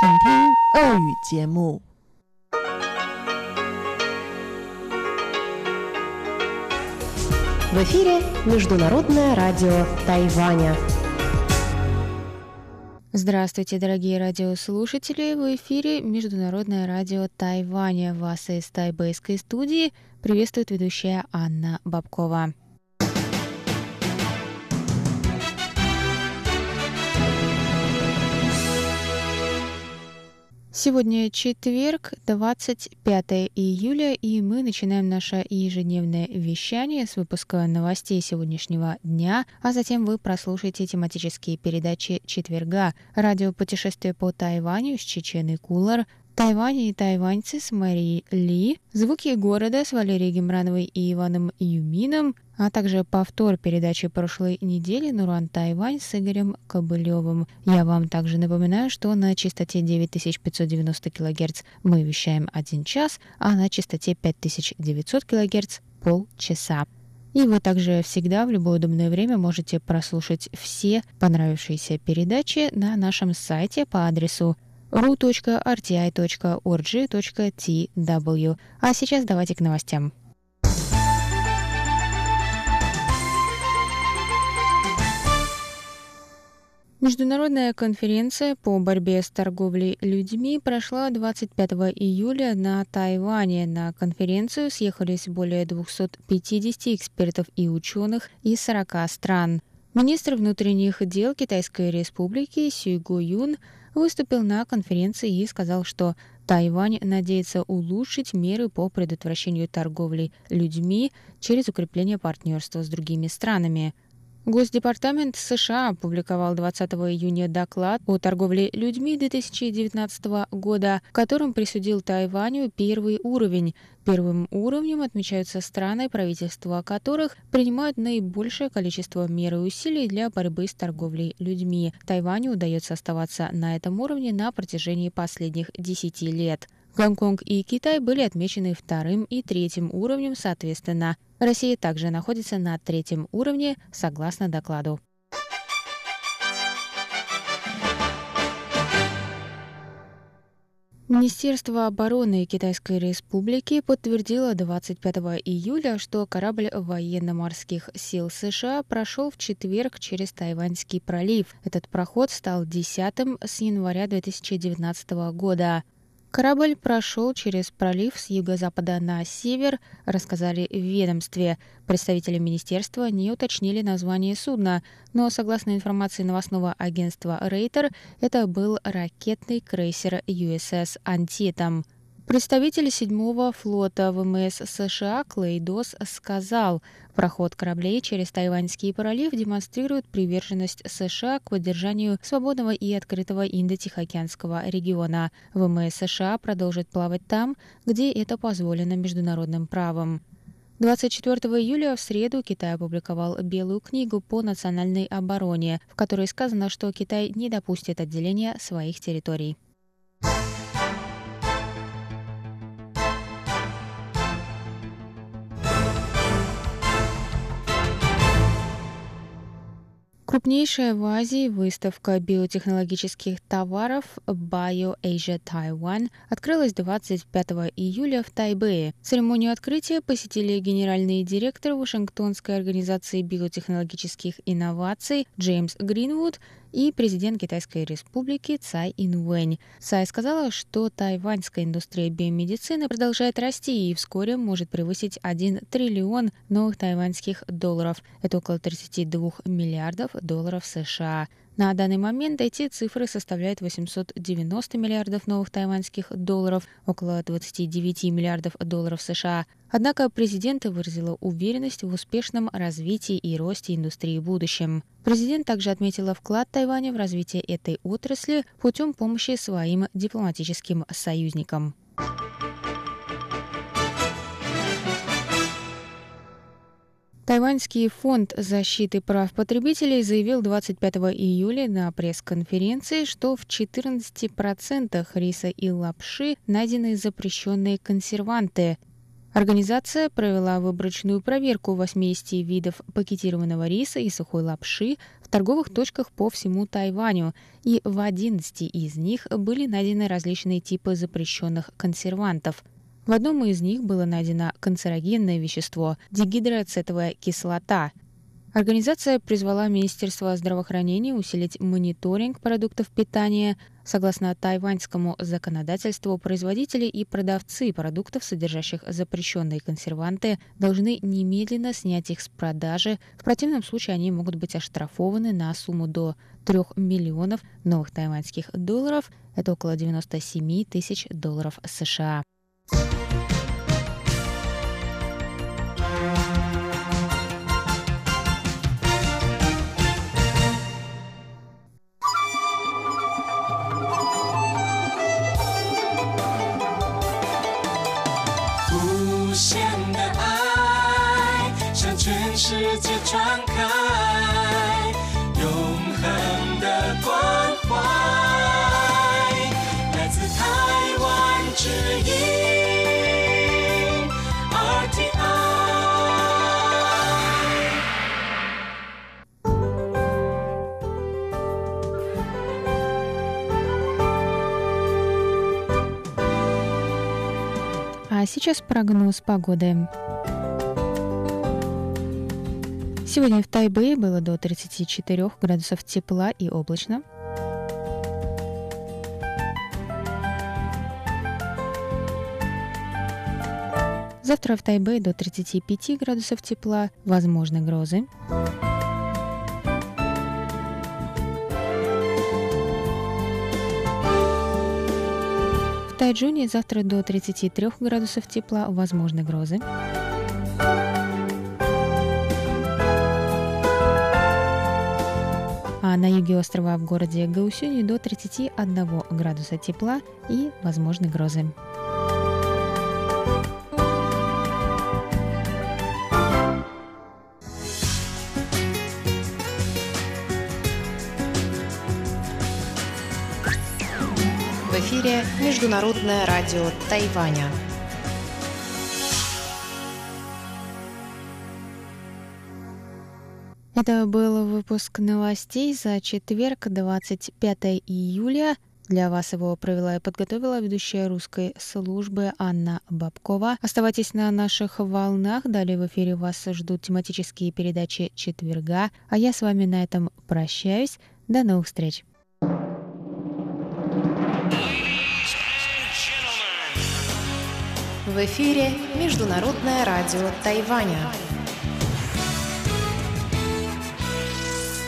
请听俄语节目。В эфире Международное радио Тайваня. Здравствуйте, дорогие радиослушатели! В эфире Международное радио Тайваня. Вас из тайбэйской студии приветствует ведущая Анна Бабкова. Сегодня четверг, 25 июля, и мы начинаем наше ежедневное вещание с выпуска новостей сегодняшнего дня, а затем вы прослушаете тематические передачи четверга, радио «Путешествие по Тайваню» с Чеченой Кулар, Тайвань и тайваньцы с Марией Ли, звуки города с Валерией Гемрановой и Иваном Юмином, а также повтор передачи прошлой недели «Нуран Тайвань» с Игорем Кобылевым. Я вам также напоминаю, что на частоте 9590 кГц мы вещаем один час, а на частоте 5900 кГц – полчаса. И вы также всегда в любое удобное время можете прослушать все понравившиеся передачи на нашем сайте по адресу ru.rti.org.tw. А сейчас давайте к новостям. Международная конференция по борьбе с торговлей людьми прошла 25 июля на Тайване. На конференцию съехались более 250 экспертов и ученых из 40 стран. Министр внутренних дел Китайской республики Сюйго Юн выступил на конференции и сказал, что Тайвань надеется улучшить меры по предотвращению торговли людьми через укрепление партнерства с другими странами – Госдепартамент США опубликовал 20 июня доклад о торговле людьми 2019 года, в котором присудил Тайваню первый уровень. Первым уровнем отмечаются страны, правительства которых принимают наибольшее количество мер и усилий для борьбы с торговлей людьми. Тайваню удается оставаться на этом уровне на протяжении последних 10 лет. Гонконг и Китай были отмечены вторым и третьим уровнем соответственно. Россия также находится на третьем уровне, согласно докладу. Министерство обороны Китайской Республики подтвердило 25 июля, что корабль военно-морских сил США прошел в четверг через Тайваньский пролив. Этот проход стал десятым с января 2019 года. Корабль прошел через пролив с юго-запада на север, рассказали в ведомстве. Представители министерства не уточнили название судна, но, согласно информации новостного агентства Рейтер, это был ракетный крейсер USS «Антитом». Представитель седьмого флота ВМС США Клейдос сказал, проход кораблей через Тайваньский пролив демонстрирует приверженность США к поддержанию свободного и открытого Индо-Тихоокеанского региона. ВМС США продолжит плавать там, где это позволено международным правом. 24 июля в среду Китай опубликовал Белую книгу по национальной обороне, в которой сказано, что Китай не допустит отделения своих территорий. Крупнейшая в Азии выставка биотехнологических товаров Bio Asia Taiwan открылась 25 июля в Тайбэе. Церемонию открытия посетили генеральный директор Вашингтонской организации биотехнологических инноваций Джеймс Гринвуд и президент Китайской республики Цай Инвэнь. Цай сказала, что тайваньская индустрия биомедицины продолжает расти и вскоре может превысить 1 триллион новых тайваньских долларов. Это около 32 миллиардов долларов США. На данный момент эти цифры составляют 890 миллиардов новых тайваньских долларов, около 29 миллиардов долларов США. Однако президент выразила уверенность в успешном развитии и росте индустрии в будущем. Президент также отметила вклад Тайваня в развитие этой отрасли путем помощи своим дипломатическим союзникам. Тайваньский фонд защиты прав потребителей заявил 25 июля на пресс-конференции, что в 14% риса и лапши найдены запрещенные консерванты. Организация провела выборочную проверку 80 видов пакетированного риса и сухой лапши в торговых точках по всему Тайваню, и в 11 из них были найдены различные типы запрещенных консервантов. В одном из них было найдено канцерогенное вещество – дигидроацетовая кислота – Организация призвала Министерство здравоохранения усилить мониторинг продуктов питания. Согласно тайваньскому законодательству, производители и продавцы продуктов, содержащих запрещенные консерванты, должны немедленно снять их с продажи. В противном случае они могут быть оштрафованы на сумму до 3 миллионов новых тайваньских долларов. Это около 97 тысяч долларов США. А сейчас прогноз погоды. Сегодня в Тайбэе было до 34 градусов тепла и облачно. Завтра в Тайбэе до 35 градусов тепла, возможны грозы. В Тайджуне завтра до 33 градусов тепла, возможны грозы. На юге острова в городе Гаусюни до 31 градуса тепла и возможны грозы. В эфире Международное радио Тайваня. Это был выпуск новостей за четверг, 25 июля. Для вас его провела и подготовила ведущая русской службы Анна Бабкова. Оставайтесь на наших волнах. Далее в эфире вас ждут тематические передачи четверга. А я с вами на этом прощаюсь. До новых встреч. В эфире Международное радио Тайваня.